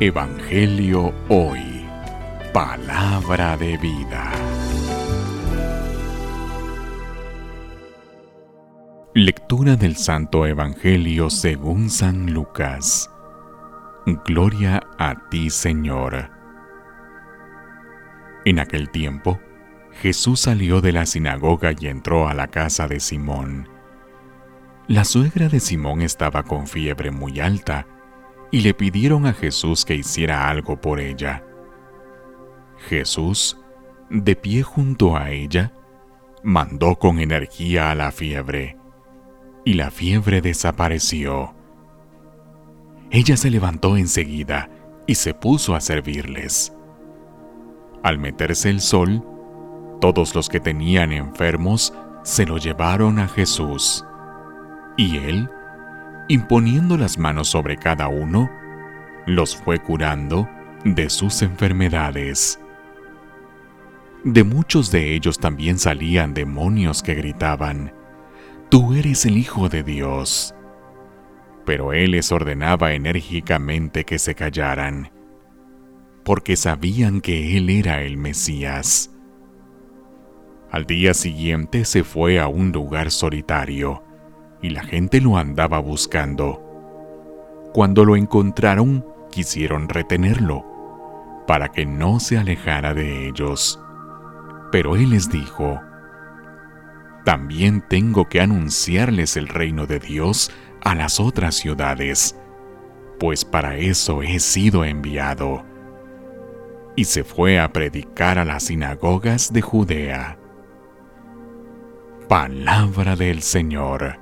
Evangelio Hoy. Palabra de vida. Lectura del Santo Evangelio según San Lucas. Gloria a ti, Señor. En aquel tiempo, Jesús salió de la sinagoga y entró a la casa de Simón. La suegra de Simón estaba con fiebre muy alta y le pidieron a Jesús que hiciera algo por ella. Jesús, de pie junto a ella, mandó con energía a la fiebre, y la fiebre desapareció. Ella se levantó enseguida y se puso a servirles. Al meterse el sol, todos los que tenían enfermos se lo llevaron a Jesús, y él imponiendo las manos sobre cada uno, los fue curando de sus enfermedades. De muchos de ellos también salían demonios que gritaban, Tú eres el Hijo de Dios. Pero él les ordenaba enérgicamente que se callaran, porque sabían que él era el Mesías. Al día siguiente se fue a un lugar solitario, y la gente lo andaba buscando. Cuando lo encontraron, quisieron retenerlo, para que no se alejara de ellos. Pero él les dijo, También tengo que anunciarles el reino de Dios a las otras ciudades, pues para eso he sido enviado. Y se fue a predicar a las sinagogas de Judea. Palabra del Señor.